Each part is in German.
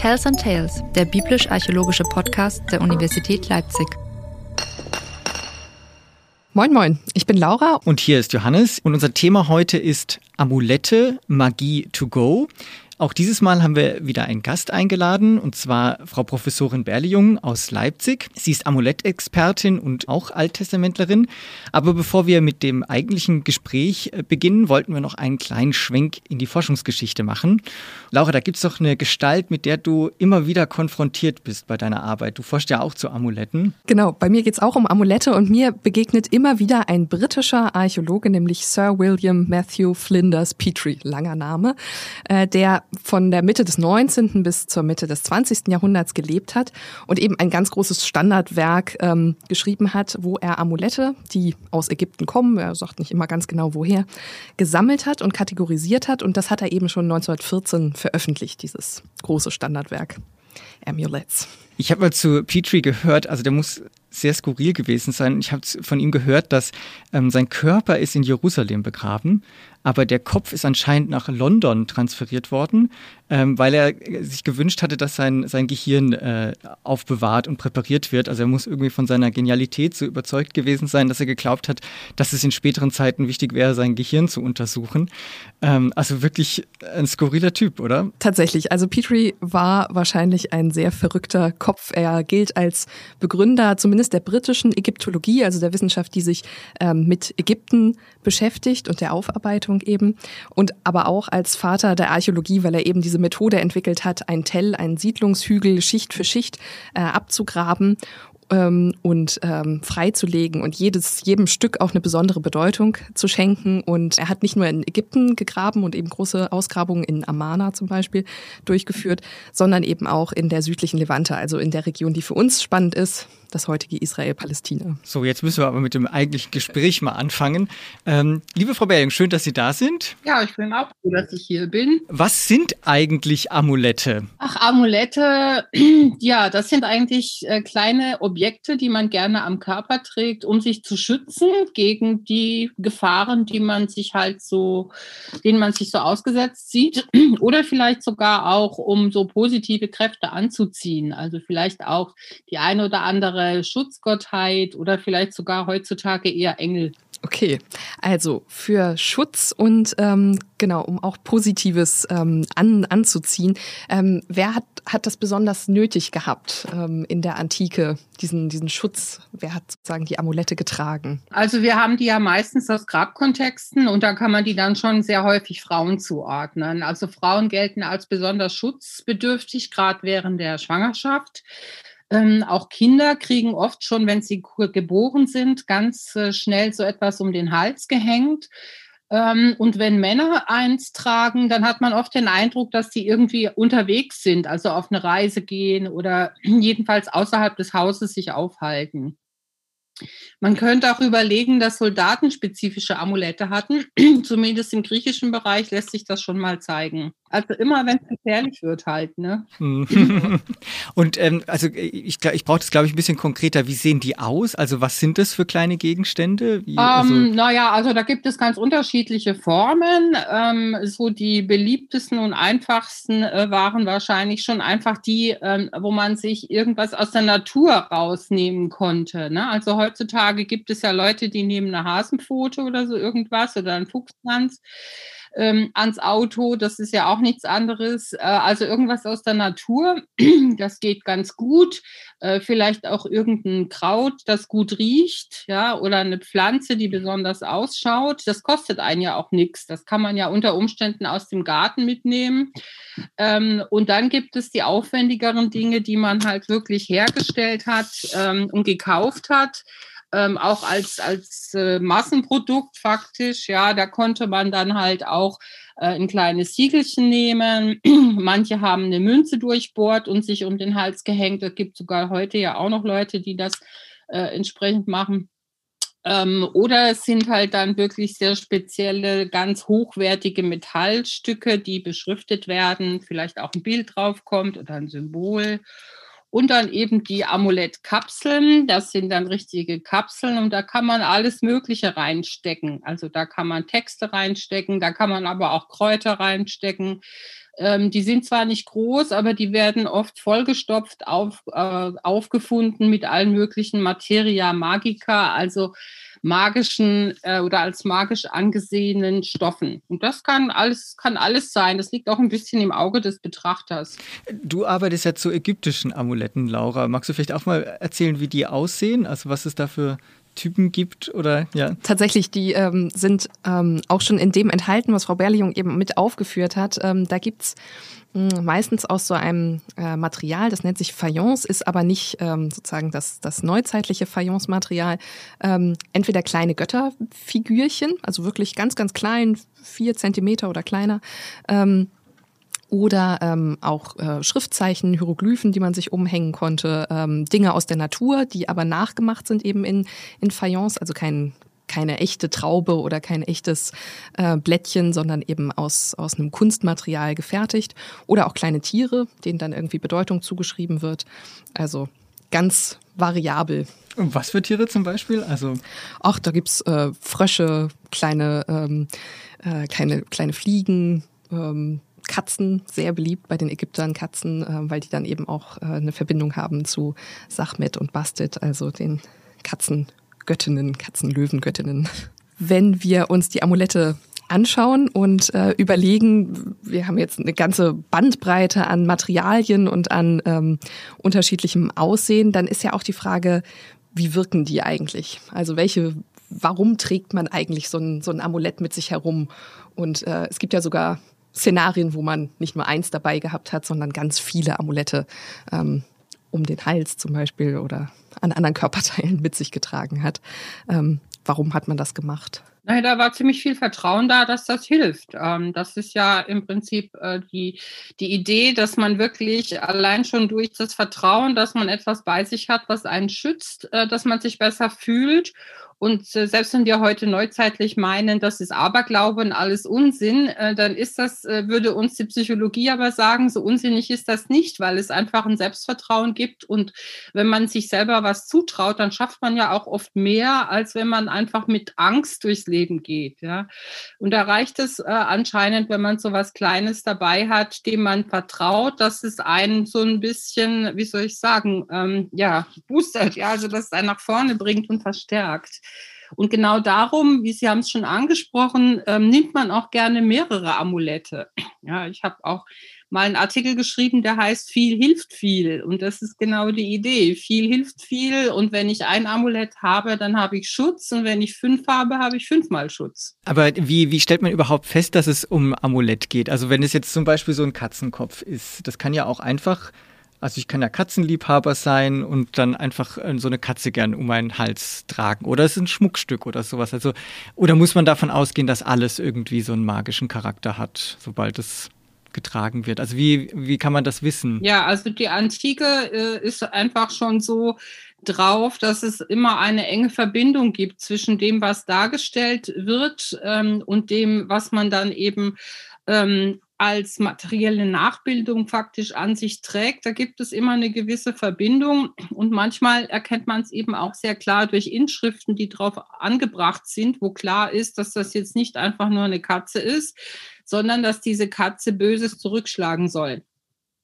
Tells and Tales, der biblisch-archäologische Podcast der Universität Leipzig. Moin, moin, ich bin Laura. Und hier ist Johannes. Und unser Thema heute ist Amulette, Magie to go. Auch dieses Mal haben wir wieder einen Gast eingeladen, und zwar Frau Professorin Berlejung aus Leipzig. Sie ist Amulettexpertin und auch Alttestamentlerin. Aber bevor wir mit dem eigentlichen Gespräch äh, beginnen, wollten wir noch einen kleinen Schwenk in die Forschungsgeschichte machen. Laura, da gibt es doch eine Gestalt, mit der du immer wieder konfrontiert bist bei deiner Arbeit. Du forschst ja auch zu Amuletten. Genau, bei mir geht es auch um Amulette und mir begegnet immer wieder ein britischer Archäologe, nämlich Sir William Matthew Flinders Petrie, langer Name, äh, der von der Mitte des 19. bis zur Mitte des 20. Jahrhunderts gelebt hat und eben ein ganz großes Standardwerk ähm, geschrieben hat, wo er Amulette, die aus Ägypten kommen, er sagt nicht immer ganz genau woher, gesammelt hat und kategorisiert hat. Und das hat er eben schon 1914 veröffentlicht, dieses große Standardwerk. Amulets. Ich habe mal zu Petrie gehört, also der muss sehr skurril gewesen sein. Ich habe von ihm gehört, dass ähm, sein Körper ist in Jerusalem begraben, aber der Kopf ist anscheinend nach London transferiert worden, ähm, weil er sich gewünscht hatte, dass sein, sein Gehirn äh, aufbewahrt und präpariert wird. Also er muss irgendwie von seiner Genialität so überzeugt gewesen sein, dass er geglaubt hat, dass es in späteren Zeiten wichtig wäre, sein Gehirn zu untersuchen. Ähm, also wirklich ein skurriler Typ, oder? Tatsächlich. Also Petrie war wahrscheinlich ein sehr verrückter Kopf. Er gilt als Begründer zumindest der britischen Ägyptologie, also der Wissenschaft, die sich ähm, mit Ägypten beschäftigt und der Aufarbeitung eben. Und aber auch als Vater der Archäologie, weil er eben diese Methode entwickelt hat, ein Tell, einen Siedlungshügel Schicht für Schicht äh, abzugraben ähm, und ähm, freizulegen und jedes, jedem Stück auch eine besondere Bedeutung zu schenken. Und er hat nicht nur in Ägypten gegraben und eben große Ausgrabungen in Amana zum Beispiel durchgeführt, sondern eben auch in der südlichen Levante, also in der Region, die für uns spannend ist, das heutige Israel-Palästina. So, jetzt müssen wir aber mit dem eigentlichen Gespräch mal anfangen. Ähm, liebe Frau Belling, schön, dass Sie da sind. Ja, ich bin auch froh, dass ich hier bin. Was sind eigentlich Amulette? Ach, Amulette, ja, das sind eigentlich äh, kleine Objekte, die man gerne am Körper trägt, um sich zu schützen gegen die Gefahren, die man sich halt so, denen man sich so ausgesetzt sieht. Oder vielleicht sogar auch, um so positive Kräfte anzuziehen. Also vielleicht auch die eine oder andere andere Schutzgottheit oder vielleicht sogar heutzutage eher Engel. Okay, also für Schutz und ähm, genau, um auch Positives ähm, an, anzuziehen. Ähm, wer hat, hat das besonders nötig gehabt ähm, in der Antike, diesen, diesen Schutz? Wer hat sozusagen die Amulette getragen? Also wir haben die ja meistens aus Grabkontexten und da kann man die dann schon sehr häufig Frauen zuordnen. Also Frauen gelten als besonders schutzbedürftig, gerade während der Schwangerschaft. Ähm, auch Kinder kriegen oft schon, wenn sie geboren sind, ganz äh, schnell so etwas um den Hals gehängt. Ähm, und wenn Männer eins tragen, dann hat man oft den Eindruck, dass sie irgendwie unterwegs sind, also auf eine Reise gehen oder jedenfalls außerhalb des Hauses sich aufhalten. Man könnte auch überlegen, dass Soldaten spezifische Amulette hatten. Zumindest im griechischen Bereich lässt sich das schon mal zeigen. Also immer, wenn es gefährlich wird halt, ne? Und ähm, also ich, ich brauche das, glaube ich, ein bisschen konkreter. Wie sehen die aus? Also was sind das für kleine Gegenstände? Wie, also ähm, naja, also da gibt es ganz unterschiedliche Formen. Ähm, so die beliebtesten und einfachsten äh, waren wahrscheinlich schon einfach die, ähm, wo man sich irgendwas aus der Natur rausnehmen konnte. Ne? Also heutzutage gibt es ja Leute, die nehmen eine Hasenpfote oder so irgendwas oder einen Fuchsschwanz ähm, ans Auto. Das ist ja auch nichts anderes. Äh, also irgendwas aus der Natur, das geht ganz gut. Äh, vielleicht auch irgendein Kraut, das gut riecht, ja, oder eine Pflanze, die besonders ausschaut. Das kostet einen ja auch nichts. Das kann man ja unter Umständen aus dem Garten mitnehmen. Ähm, und dann gibt es die aufwendigeren Dinge, die man halt wirklich hergestellt hat ähm, und gekauft hat ähm, auch als, als äh, Massenprodukt faktisch. Ja, da konnte man dann halt auch äh, ein kleines Siegelchen nehmen. Manche haben eine Münze durchbohrt und sich um den Hals gehängt. Es gibt sogar heute ja auch noch Leute, die das äh, entsprechend machen. Ähm, oder es sind halt dann wirklich sehr spezielle, ganz hochwertige Metallstücke, die beschriftet werden, vielleicht auch ein Bild drauf kommt oder ein Symbol. Und dann eben die Amulettkapseln. Das sind dann richtige Kapseln und da kann man alles Mögliche reinstecken. Also da kann man Texte reinstecken, da kann man aber auch Kräuter reinstecken. Ähm, die sind zwar nicht groß, aber die werden oft vollgestopft, auf, äh, aufgefunden mit allen möglichen Materia Magica, also magischen äh, oder als magisch angesehenen Stoffen. Und das kann alles, kann alles sein. Das liegt auch ein bisschen im Auge des Betrachters. Du arbeitest ja zu ägyptischen Amuletten, Laura. Magst du vielleicht auch mal erzählen, wie die aussehen? Also was es da für Typen gibt oder ja? Tatsächlich, die ähm, sind ähm, auch schon in dem enthalten, was Frau Berliung eben mit aufgeführt hat. Ähm, da gibt's hm, meistens aus so einem äh, Material, das nennt sich Fayence, ist aber nicht ähm, sozusagen das, das neuzeitliche Fayence-Material. Ähm, entweder kleine Götterfigürchen, also wirklich ganz, ganz klein, vier Zentimeter oder kleiner. Ähm, oder ähm, auch äh, Schriftzeichen, Hieroglyphen, die man sich umhängen konnte, ähm, Dinge aus der Natur, die aber nachgemacht sind eben in, in Fayence, also kein, keine echte Traube oder kein echtes äh, Blättchen, sondern eben aus, aus einem Kunstmaterial gefertigt. Oder auch kleine Tiere, denen dann irgendwie Bedeutung zugeschrieben wird. Also ganz variabel. Und was für Tiere zum Beispiel? Also Ach, da gibt's äh, Frösche, kleine, ähm, äh, kleine, kleine Fliegen, ähm, Katzen, sehr beliebt bei den Ägyptern Katzen, äh, weil die dann eben auch äh, eine Verbindung haben zu Sachmet und Bastet, also den Katzengöttinnen, Katzenlöwengöttinnen. Wenn wir uns die Amulette anschauen und äh, überlegen, wir haben jetzt eine ganze Bandbreite an Materialien und an ähm, unterschiedlichem Aussehen, dann ist ja auch die Frage, wie wirken die eigentlich? Also welche, warum trägt man eigentlich so ein, so ein Amulett mit sich herum? Und äh, es gibt ja sogar Szenarien, wo man nicht nur eins dabei gehabt hat, sondern ganz viele Amulette ähm, um den Hals zum Beispiel oder an anderen Körperteilen mit sich getragen hat. Ähm, warum hat man das gemacht? Naja, da war ziemlich viel Vertrauen da, dass das hilft. Ähm, das ist ja im Prinzip äh, die, die Idee, dass man wirklich allein schon durch das Vertrauen, dass man etwas bei sich hat, was einen schützt, äh, dass man sich besser fühlt und äh, selbst wenn wir heute neuzeitlich meinen, das ist Aberglaube und alles Unsinn, äh, dann ist das, äh, würde uns die Psychologie aber sagen, so unsinnig ist das nicht, weil es einfach ein Selbstvertrauen gibt. Und wenn man sich selber was zutraut, dann schafft man ja auch oft mehr, als wenn man einfach mit Angst durchs Leben geht. Ja. Und da reicht es äh, anscheinend, wenn man so was Kleines dabei hat, dem man vertraut, dass es einen so ein bisschen, wie soll ich sagen, ähm, ja, boostert, ja, also dass es einen nach vorne bringt und verstärkt. Und genau darum, wie Sie haben es schon angesprochen, ähm, nimmt man auch gerne mehrere Amulette. Ja, ich habe auch mal einen Artikel geschrieben, der heißt Viel hilft viel. Und das ist genau die Idee. Viel hilft viel. Und wenn ich ein Amulett habe, dann habe ich Schutz. Und wenn ich fünf habe, habe ich fünfmal Schutz. Aber wie, wie stellt man überhaupt fest, dass es um Amulett geht? Also wenn es jetzt zum Beispiel so ein Katzenkopf ist, das kann ja auch einfach also ich kann ja Katzenliebhaber sein und dann einfach äh, so eine Katze gern um meinen Hals tragen. Oder es ist ein Schmuckstück oder sowas. Also, oder muss man davon ausgehen, dass alles irgendwie so einen magischen Charakter hat, sobald es getragen wird? Also wie, wie kann man das wissen? Ja, also die Antike äh, ist einfach schon so drauf, dass es immer eine enge Verbindung gibt zwischen dem, was dargestellt wird ähm, und dem, was man dann eben ähm, als materielle Nachbildung faktisch an sich trägt. Da gibt es immer eine gewisse Verbindung und manchmal erkennt man es eben auch sehr klar durch Inschriften, die drauf angebracht sind, wo klar ist, dass das jetzt nicht einfach nur eine Katze ist, sondern dass diese Katze Böses zurückschlagen soll.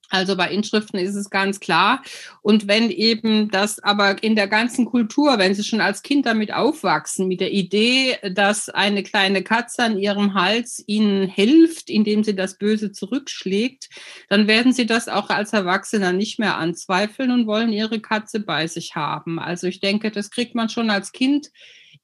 Also bei Inschriften ist es ganz klar. Und wenn eben das aber in der ganzen Kultur, wenn sie schon als Kind damit aufwachsen, mit der Idee, dass eine kleine Katze an ihrem Hals ihnen hilft, indem sie das Böse zurückschlägt, dann werden sie das auch als Erwachsener nicht mehr anzweifeln und wollen ihre Katze bei sich haben. Also ich denke, das kriegt man schon als Kind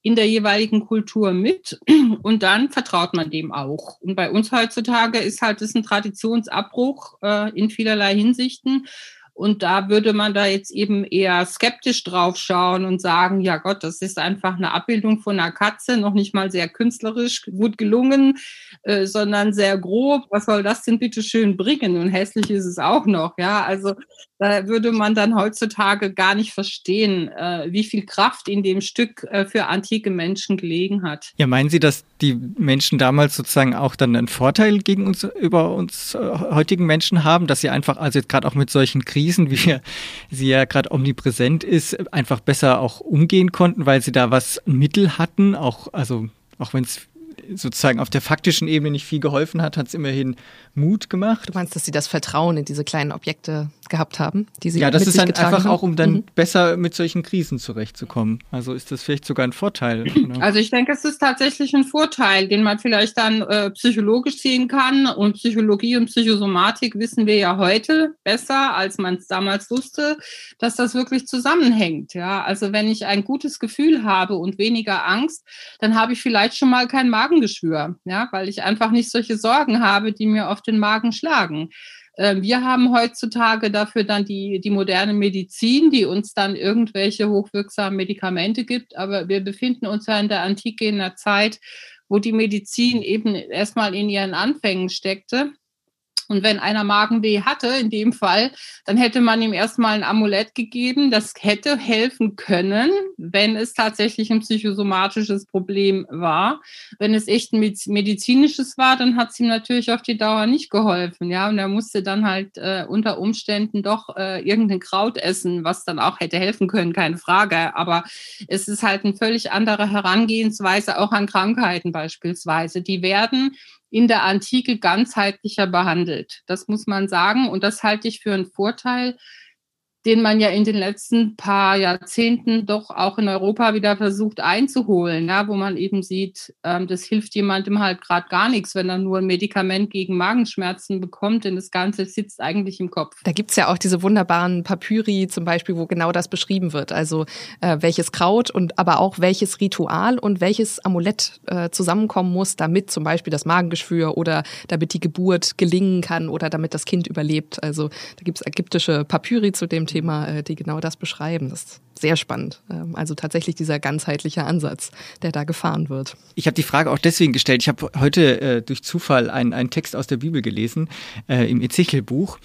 in der jeweiligen Kultur mit und dann vertraut man dem auch. Und bei uns heutzutage ist halt das ein Traditionsabbruch äh, in vielerlei Hinsichten. Und da würde man da jetzt eben eher skeptisch drauf schauen und sagen, ja Gott, das ist einfach eine Abbildung von einer Katze, noch nicht mal sehr künstlerisch gut gelungen, äh, sondern sehr grob. Was soll das denn bitte schön bringen? Und hässlich ist es auch noch, ja. Also da würde man dann heutzutage gar nicht verstehen, äh, wie viel Kraft in dem Stück äh, für antike Menschen gelegen hat. Ja, meinen Sie, dass die Menschen damals sozusagen auch dann einen Vorteil gegen uns über uns äh, heutigen Menschen haben, dass sie einfach, also jetzt gerade auch mit solchen Kriegen Krisen, wie sie ja gerade omnipräsent ist, einfach besser auch umgehen konnten, weil sie da was Mittel hatten, auch, also auch wenn es sozusagen auf der faktischen Ebene nicht viel geholfen hat, hat es immerhin Mut gemacht. Du meinst, dass sie das Vertrauen in diese kleinen Objekte gehabt haben, die sie Ja, das ist dann einfach haben? auch, um dann Mhm. besser mit solchen Krisen zurechtzukommen. Also ist das vielleicht sogar ein Vorteil. Oder? Also ich denke, es ist tatsächlich ein Vorteil, den man vielleicht dann äh, psychologisch sehen kann. Und Psychologie und Psychosomatik wissen wir ja heute besser, als man es damals wusste, dass das wirklich zusammenhängt. Ja, also wenn ich ein gutes Gefühl habe und weniger Angst, dann habe ich vielleicht schon mal kein Magengeschwür, ja, weil ich einfach nicht solche Sorgen habe, die mir auf den Magen schlagen. Ähm, Wir haben heutzutage dafür dann die, die moderne Medizin, die uns dann irgendwelche hochwirksamen Medikamente gibt. Aber wir befinden uns ja in der Antike in einer Zeit, wo die Medizin eben erstmal in ihren Anfängen steckte. Und wenn einer Magenweh hatte, in dem Fall, dann hätte man ihm erstmal ein Amulett gegeben. Das hätte helfen können, wenn es tatsächlich ein psychosomatisches Problem war. Wenn es echt ein mediz- medizinisches war, dann hat es ihm natürlich auf die Dauer nicht geholfen. Ja, und er musste dann halt äh, unter Umständen doch äh, irgendein Kraut essen, was dann auch hätte helfen können, keine Frage. Aber es ist halt eine völlig andere Herangehensweise auch an Krankheiten beispielsweise. Die werden in der Antike ganzheitlicher behandelt. Das muss man sagen. Und das halte ich für einen Vorteil, den man ja in den letzten paar Jahrzehnten doch auch in Europa wieder versucht einzuholen, ja, wo man eben sieht, ähm, das hilft jemandem halt gerade gar nichts, wenn er nur ein Medikament gegen Magenschmerzen bekommt, denn das Ganze sitzt eigentlich im Kopf. Da gibt's ja auch diese wunderbaren Papyri zum Beispiel, wo genau das beschrieben wird. Also äh, welches Kraut und aber auch welches Ritual und welches Amulett äh, zusammenkommen muss, damit zum Beispiel das Magengeschwür oder damit die Geburt gelingen kann oder damit das Kind überlebt. Also da gibt's ägyptische Papyri zu dem Thema, äh, die genau das beschreiben. Das sehr spannend. Ähm, also tatsächlich dieser ganzheitliche Ansatz, der da gefahren wird. Ich habe die Frage auch deswegen gestellt. Ich habe heute äh, durch Zufall einen, einen Text aus der Bibel gelesen, äh, im Ezechiel-Buch.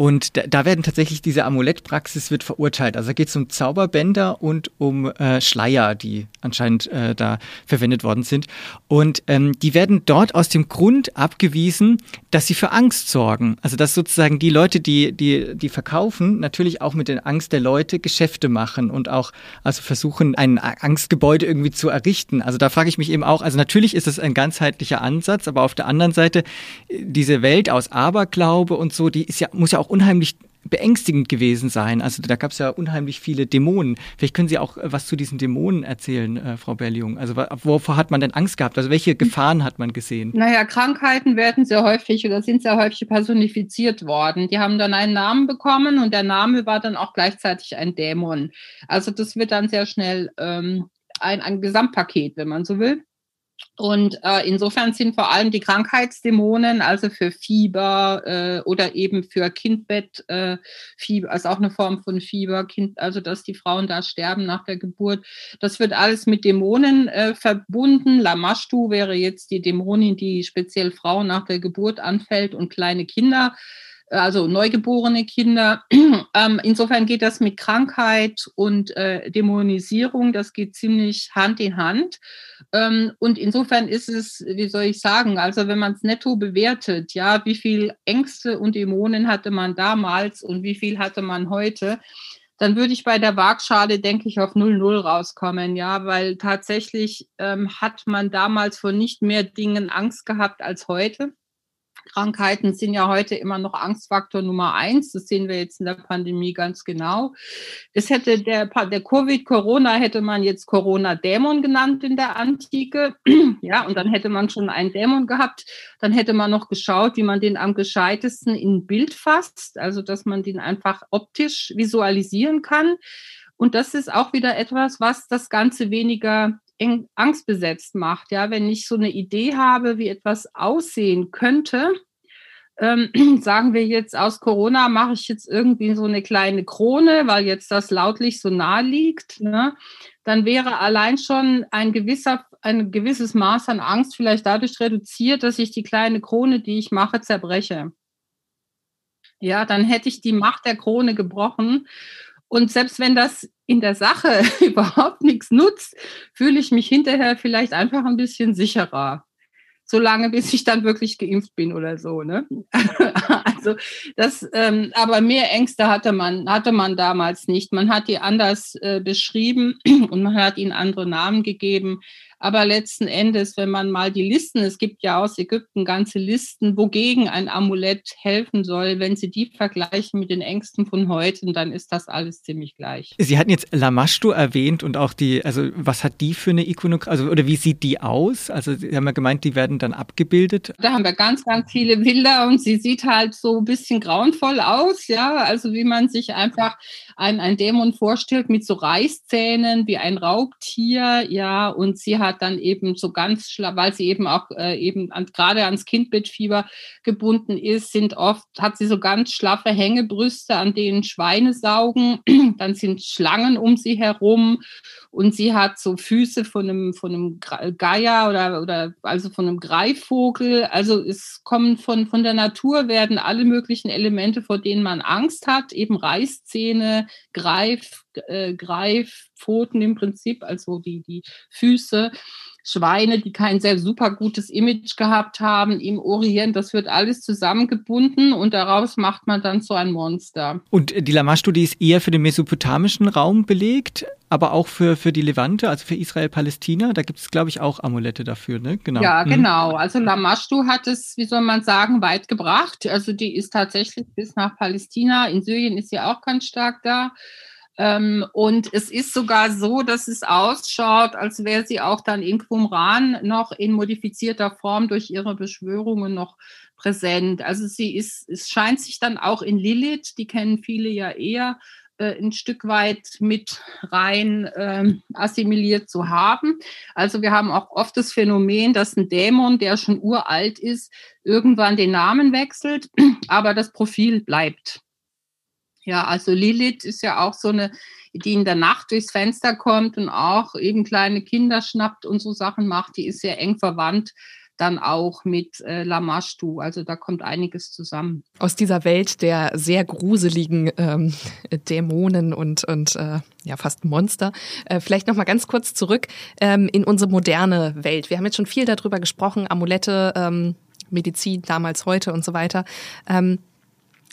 Und da, da werden tatsächlich diese Amulettpraxis wird verurteilt. Also da geht es um Zauberbänder und um äh, Schleier, die anscheinend äh, da verwendet worden sind. Und ähm, die werden dort aus dem Grund abgewiesen, dass sie für Angst sorgen. Also dass sozusagen die Leute, die, die, die verkaufen, natürlich auch mit der Angst der Leute Geschäfte machen und auch also versuchen, ein Angstgebäude irgendwie zu errichten. Also da frage ich mich eben auch, also natürlich ist es ein ganzheitlicher Ansatz, aber auf der anderen Seite, äh, diese Welt aus Aberglaube und so, die ist ja, muss ja auch unheimlich beängstigend gewesen sein. Also da gab es ja unheimlich viele Dämonen. Vielleicht können Sie auch äh, was zu diesen Dämonen erzählen, äh, Frau Berliung. Also wovor hat man denn Angst gehabt? Also welche Gefahren hat man gesehen? Naja, Krankheiten werden sehr häufig oder sind sehr häufig personifiziert worden. Die haben dann einen Namen bekommen und der Name war dann auch gleichzeitig ein Dämon. Also das wird dann sehr schnell ähm, ein, ein Gesamtpaket, wenn man so will. Und äh, insofern sind vor allem die Krankheitsdämonen, also für Fieber äh, oder eben für Kindbett, äh, also auch eine Form von Fieber, kind, also dass die Frauen da sterben nach der Geburt. Das wird alles mit Dämonen äh, verbunden. Lamashtu wäre jetzt die Dämonin, die speziell Frauen nach der Geburt anfällt und kleine Kinder also neugeborene Kinder. ähm, insofern geht das mit Krankheit und äh, Dämonisierung, das geht ziemlich Hand in Hand. Ähm, und insofern ist es, wie soll ich sagen, also wenn man es netto bewertet, ja, wie viel Ängste und Dämonen hatte man damals und wie viel hatte man heute, dann würde ich bei der Waagschale, denke ich, auf 0,0 rauskommen, ja, weil tatsächlich ähm, hat man damals vor nicht mehr Dingen Angst gehabt als heute. Krankheiten sind ja heute immer noch Angstfaktor Nummer eins. Das sehen wir jetzt in der Pandemie ganz genau. Es hätte der, der Covid-Corona hätte man jetzt Corona-Dämon genannt in der Antike. Ja, und dann hätte man schon einen Dämon gehabt. Dann hätte man noch geschaut, wie man den am gescheitesten in Bild fasst. Also, dass man den einfach optisch visualisieren kann. Und das ist auch wieder etwas, was das Ganze weniger angstbesetzt macht. Ja, wenn ich so eine Idee habe, wie etwas aussehen könnte, ähm, sagen wir jetzt aus Corona mache ich jetzt irgendwie so eine kleine Krone, weil jetzt das lautlich so nah liegt, ne? dann wäre allein schon ein gewisser, ein gewisses Maß an Angst vielleicht dadurch reduziert, dass ich die kleine Krone, die ich mache, zerbreche. Ja, dann hätte ich die Macht der Krone gebrochen. Und selbst wenn das in der Sache überhaupt nichts nutzt, fühle ich mich hinterher vielleicht einfach ein bisschen sicherer. so lange, bis ich dann wirklich geimpft bin oder so. Ne? also das, ähm, aber mehr Ängste hatte man, hatte man damals nicht. Man hat die anders äh, beschrieben und man hat ihnen andere Namen gegeben. Aber letzten Endes, wenn man mal die Listen, es gibt ja aus Ägypten ganze Listen, wogegen ein Amulett helfen soll, wenn Sie die vergleichen mit den Ängsten von heute, dann ist das alles ziemlich gleich. Sie hatten jetzt Lamashtu erwähnt und auch die, also was hat die für eine Ikonografie, also oder wie sieht die aus? Also Sie haben ja gemeint, die werden dann abgebildet. Da haben wir ganz, ganz viele Bilder und sie sieht halt so ein bisschen grauenvoll aus, ja, also wie man sich einfach ein, ein Dämon vorstellt mit so Reißzähnen wie ein Raubtier, ja, und sie hat dann eben so ganz, weil sie eben auch äh, eben an, gerade ans Kindbettfieber gebunden ist, sind oft, hat sie so ganz schlaffe Hängebrüste, an denen Schweine saugen, dann sind Schlangen um sie herum und sie hat so Füße von einem, von einem Geier oder, oder also von einem Greifvogel. Also es kommen von, von der Natur werden alle möglichen Elemente, vor denen man Angst hat, eben Reißzähne, Greif, äh, Greifpfoten im Prinzip, also die, die Füße. Schweine, die kein sehr super gutes Image gehabt haben im Orient. Das wird alles zusammengebunden und daraus macht man dann so ein Monster. Und die Lamar-Studie ist eher für den mesopotamischen Raum belegt, aber auch für, für die Levante, also für Israel-Palästina. Da gibt es, glaube ich, auch Amulette dafür, ne? Genau. Ja, mhm. genau. Also Lamashtu hat es, wie soll man sagen, weit gebracht. Also die ist tatsächlich bis nach Palästina. In Syrien ist sie auch ganz stark da. Ähm, und es ist sogar so, dass es ausschaut, als wäre sie auch dann in Qumran noch in modifizierter Form durch ihre Beschwörungen noch präsent. Also sie ist, es scheint sich dann auch in Lilith, die kennen viele ja eher, äh, ein Stück weit mit rein äh, assimiliert zu haben. Also wir haben auch oft das Phänomen, dass ein Dämon, der schon uralt ist, irgendwann den Namen wechselt, aber das Profil bleibt. Ja, also Lilith ist ja auch so eine, die in der Nacht durchs Fenster kommt und auch eben kleine Kinder schnappt und so Sachen macht. Die ist sehr eng verwandt dann auch mit äh, Lamashtu. Also da kommt einiges zusammen. Aus dieser Welt der sehr gruseligen ähm, Dämonen und, und äh, ja fast Monster. Äh, vielleicht noch mal ganz kurz zurück ähm, in unsere moderne Welt. Wir haben jetzt schon viel darüber gesprochen, Amulette, ähm, Medizin damals, heute und so weiter. Ähm,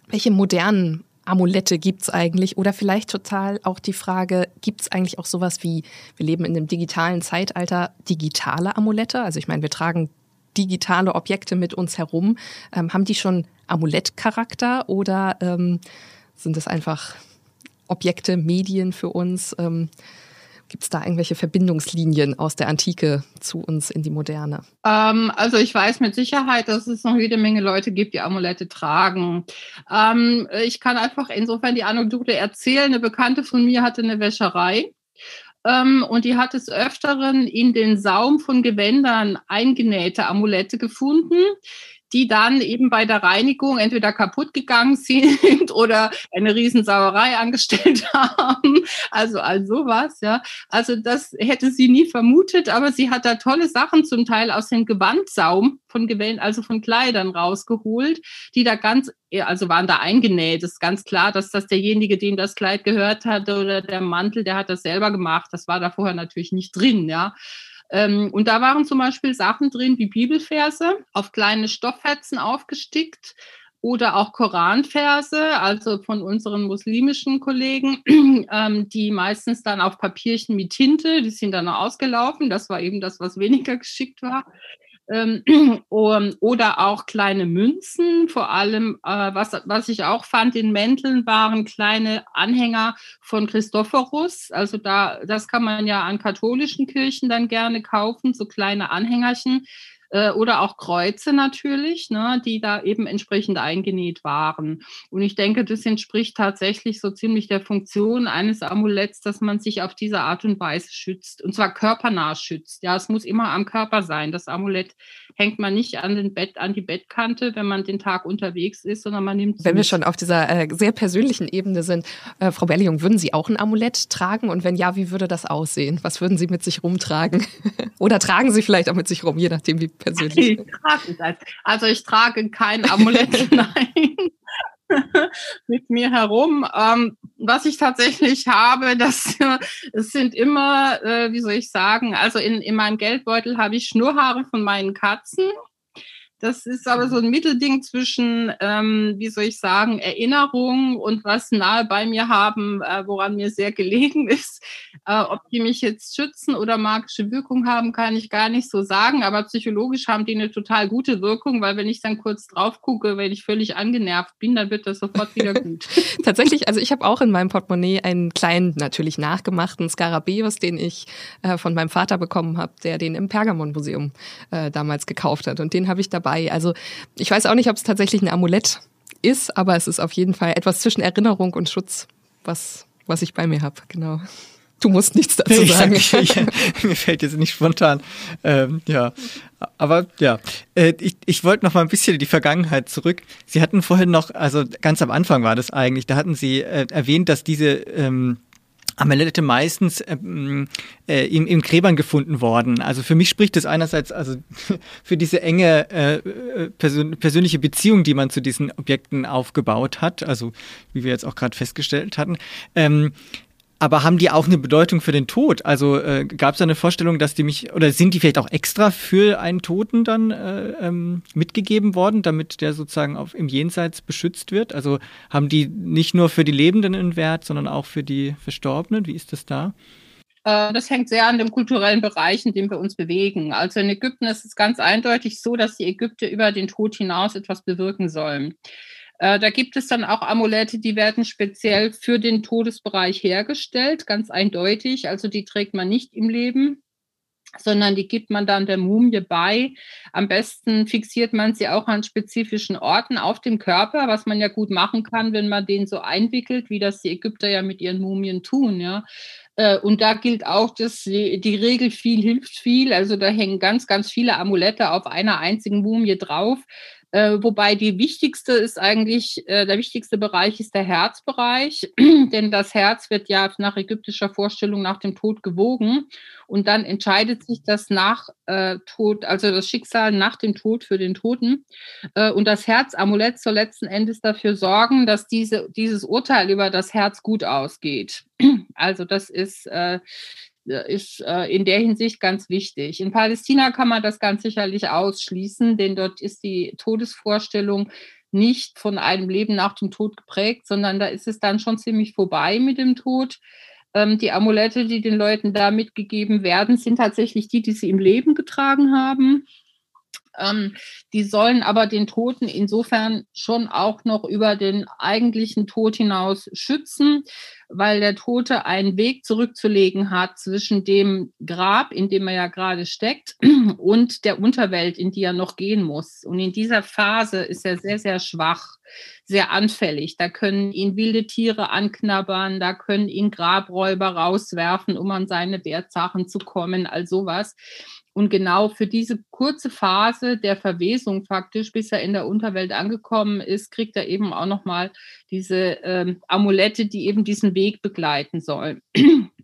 welche modernen Amulette gibt's eigentlich? Oder vielleicht total auch die Frage, gibt's eigentlich auch sowas wie, wir leben in einem digitalen Zeitalter, digitale Amulette? Also ich meine, wir tragen digitale Objekte mit uns herum. Ähm, haben die schon Amulettcharakter oder ähm, sind es einfach Objekte, Medien für uns? Ähm, Gibt es da irgendwelche Verbindungslinien aus der Antike zu uns in die Moderne? Ähm, also ich weiß mit Sicherheit, dass es noch jede Menge Leute gibt, die Amulette tragen. Ähm, ich kann einfach insofern die Anekdote erzählen. Eine Bekannte von mir hatte eine Wäscherei ähm, und die hat es öfteren in den Saum von Gewändern eingenähte Amulette gefunden die dann eben bei der Reinigung entweder kaputt gegangen sind oder eine Riesensauerei angestellt haben. Also all sowas, ja. Also das hätte sie nie vermutet, aber sie hat da tolle Sachen zum Teil aus dem Gewandsaum von Gewänden, also von Kleidern rausgeholt, die da ganz, also waren da eingenäht. Es ist ganz klar, dass das derjenige, dem das Kleid gehört hatte oder der Mantel, der hat das selber gemacht. Das war da vorher natürlich nicht drin, ja. Ähm, und da waren zum Beispiel Sachen drin wie Bibelverse auf kleine Stofffetzen aufgestickt oder auch Koranverse, also von unseren muslimischen Kollegen, ähm, die meistens dann auf Papierchen mit Tinte, die sind dann ausgelaufen. Das war eben das, was weniger geschickt war oder auch kleine Münzen, vor allem, äh, was, was ich auch fand, in Mänteln waren kleine Anhänger von Christophorus. Also da, das kann man ja an katholischen Kirchen dann gerne kaufen, so kleine Anhängerchen äh, oder auch Kreuze natürlich, ne, die da eben entsprechend eingenäht waren. Und ich denke, das entspricht tatsächlich so ziemlich der Funktion eines Amuletts, dass man sich auf diese Art und Weise schützt. Und zwar körpernah schützt. Ja, es muss immer am Körper sein. Das Amulett hängt man nicht an den Bett, an die Bettkante, wenn man den Tag unterwegs ist, sondern man nimmt. Wenn wir schon auf dieser äh, sehr persönlichen Ebene sind, äh, Frau Berliung, würden Sie auch ein Amulett tragen? Und wenn ja, wie würde das aussehen? Was würden Sie mit sich rumtragen? Oder tragen Sie vielleicht auch mit sich rum, je nachdem, wie persönlich. Ich trage Also ich trage kein Amulett, nein. mit mir herum. Ähm, was ich tatsächlich habe, das es sind immer, äh, wie soll ich sagen, also in, in meinem Geldbeutel habe ich Schnurrhaare von meinen Katzen. Das ist aber so ein Mittelding zwischen, ähm, wie soll ich sagen, Erinnerung und was nahe bei mir haben, äh, woran mir sehr gelegen ist. Äh, ob die mich jetzt schützen oder magische Wirkung haben, kann ich gar nicht so sagen. Aber psychologisch haben die eine total gute Wirkung, weil wenn ich dann kurz drauf gucke, wenn ich völlig angenervt bin, dann wird das sofort wieder gut. Tatsächlich, also ich habe auch in meinem Portemonnaie einen kleinen, natürlich nachgemachten Skarabäus, den ich äh, von meinem Vater bekommen habe, der den im Pergamon-Museum äh, damals gekauft hat. Und den habe ich dabei dabei. Also ich weiß auch nicht, ob es tatsächlich ein Amulett ist, aber es ist auf jeden Fall etwas zwischen Erinnerung und Schutz, was, was ich bei mir habe. Genau. Du musst nichts dazu sagen. Ich, ich, mir fällt jetzt nicht spontan. Ähm, ja, aber ja, äh, ich, ich wollte noch mal ein bisschen in die Vergangenheit zurück. Sie hatten vorhin noch, also ganz am Anfang war das eigentlich, da hatten Sie äh, erwähnt, dass diese ähm, Amulette meistens ähm, äh, im, im Gräbern gefunden worden. Also für mich spricht das einerseits also für diese enge äh, äh, persön persönliche Beziehung, die man zu diesen Objekten aufgebaut hat, also wie wir jetzt auch gerade festgestellt hatten. Ähm, aber haben die auch eine Bedeutung für den Tod? Also äh, gab es da eine Vorstellung, dass die mich, oder sind die vielleicht auch extra für einen Toten dann äh, ähm, mitgegeben worden, damit der sozusagen auf, im Jenseits beschützt wird? Also haben die nicht nur für die Lebenden einen Wert, sondern auch für die Verstorbenen? Wie ist das da? Äh, das hängt sehr an dem kulturellen Bereich, in dem wir uns bewegen. Also in Ägypten ist es ganz eindeutig so, dass die Ägypter über den Tod hinaus etwas bewirken sollen. Äh, da gibt es dann auch Amulette, die werden speziell für den Todesbereich hergestellt, ganz eindeutig. Also die trägt man nicht im Leben, sondern die gibt man dann der Mumie bei. Am besten fixiert man sie auch an spezifischen Orten auf dem Körper, was man ja gut machen kann, wenn man den so einwickelt, wie das die Ägypter ja mit ihren Mumien tun, ja. Äh, und da gilt auch, dass die Regel viel hilft viel. Also da hängen ganz, ganz viele Amulette auf einer einzigen Mumie drauf. Äh, wobei die wichtigste ist eigentlich, äh, der wichtigste Bereich ist der Herzbereich, denn das Herz wird ja nach ägyptischer Vorstellung nach dem Tod gewogen und dann entscheidet sich das nach äh, Tod, also das Schicksal nach dem Tod für den Toten. Äh, und das Herzamulett soll letzten Endes dafür sorgen, dass diese, dieses Urteil über das Herz gut ausgeht. Also das ist äh, ist äh, in der Hinsicht ganz wichtig. In Palästina kann man das ganz sicherlich ausschließen, denn dort ist die Todesvorstellung nicht von einem Leben nach dem Tod geprägt, sondern da ist es dann schon ziemlich vorbei mit dem Tod. Ähm, die Amulette, die den Leuten da mitgegeben werden, sind tatsächlich die, die sie im Leben getragen haben. Ähm, die sollen aber den Toten insofern schon auch noch über den eigentlichen Tod hinaus schützen, weil der Tote einen Weg zurückzulegen hat zwischen dem Grab, in dem er ja gerade steckt, und der Unterwelt, in die er noch gehen muss. Und in dieser Phase ist er sehr, sehr schwach, sehr anfällig. Da können ihn wilde Tiere anknabbern, da können ihn Grabräuber rauswerfen, um an seine Wertsachen zu kommen, all sowas. Und genau für diese kurze Phase der Verwesung faktisch, bis er in der Unterwelt angekommen ist, kriegt er eben auch nochmal diese ähm, Amulette, die eben diesen Weg begleiten sollen.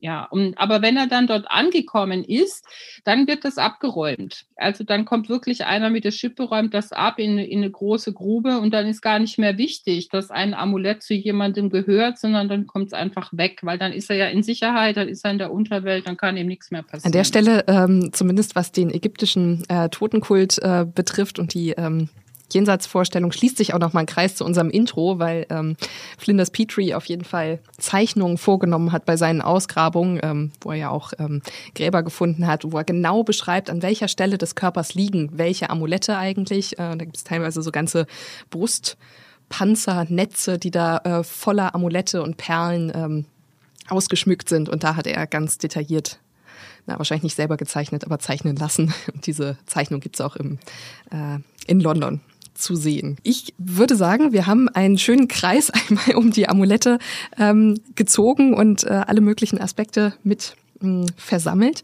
Ja, und, aber wenn er dann dort angekommen ist, dann wird das abgeräumt. Also dann kommt wirklich einer mit der Schippe, räumt das ab in, in eine große Grube und dann ist gar nicht mehr wichtig, dass ein Amulett zu jemandem gehört, sondern dann kommt es einfach weg, weil dann ist er ja in Sicherheit, dann ist er in der Unterwelt, dann kann ihm nichts mehr passieren. An der Stelle, ähm, zumindest was den ägyptischen äh, Totenkult äh, betrifft und die ähm, Jenseitsvorstellung schließt sich auch noch mal ein Kreis zu unserem Intro, weil ähm, Flinders Petrie auf jeden Fall Zeichnungen vorgenommen hat bei seinen Ausgrabungen, ähm, wo er ja auch ähm, Gräber gefunden hat, wo er genau beschreibt, an welcher Stelle des Körpers liegen welche Amulette eigentlich. Äh, da gibt es teilweise so ganze Brustpanzernetze, die da äh, voller Amulette und Perlen ähm, ausgeschmückt sind. Und da hat er ganz detailliert na, wahrscheinlich nicht selber gezeichnet, aber zeichnen lassen. Und diese Zeichnung gibt's auch im, äh, in London zu sehen. Ich würde sagen, wir haben einen schönen Kreis einmal um die Amulette ähm, gezogen und äh, alle möglichen Aspekte mit mh, versammelt.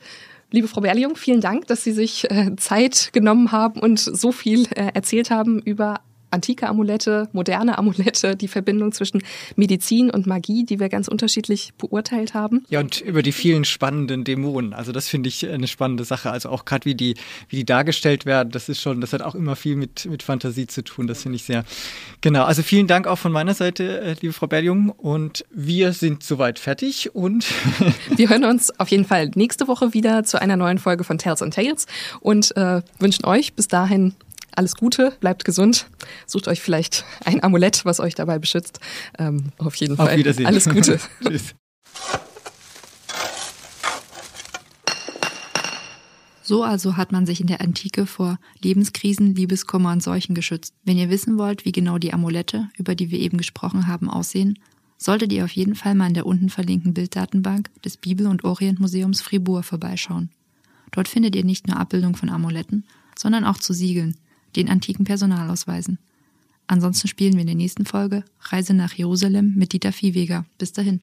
Liebe Frau Berliung, vielen Dank, dass Sie sich äh, Zeit genommen haben und so viel äh, erzählt haben über antike Amulette, moderne Amulette, die Verbindung zwischen Medizin und Magie, die wir ganz unterschiedlich beurteilt haben. Ja, und über die vielen spannenden Dämonen. Also das finde ich eine spannende Sache. Also auch gerade wie die, wie die dargestellt werden, das ist schon, das hat auch immer viel mit, mit Fantasie zu tun. Das finde ich sehr. Genau. Also vielen Dank auch von meiner Seite, äh, liebe Frau Berlium. Und wir sind soweit fertig und wir hören uns auf jeden Fall nächste Woche wieder zu einer neuen Folge von Tales and Tales und äh, wünschen euch bis dahin alles Gute, bleibt gesund, sucht euch vielleicht ein Amulett, was euch dabei beschützt. Ähm, auf jeden Fall. Auf Wiedersehen. Alles Gute. Tschüss. So also hat man sich in der Antike vor Lebenskrisen, Liebeskummer und Seuchen geschützt. Wenn ihr wissen wollt, wie genau die Amulette, über die wir eben gesprochen haben, aussehen, solltet ihr auf jeden Fall mal in der unten verlinkten Bilddatenbank des Bibel- und Orientmuseums Fribourg vorbeischauen. Dort findet ihr nicht nur Abbildung von Amuletten, sondern auch zu Siegeln, den antiken Personalausweisen. Ansonsten spielen wir in der nächsten Folge Reise nach Jerusalem mit Dieter Viehweger. Bis dahin.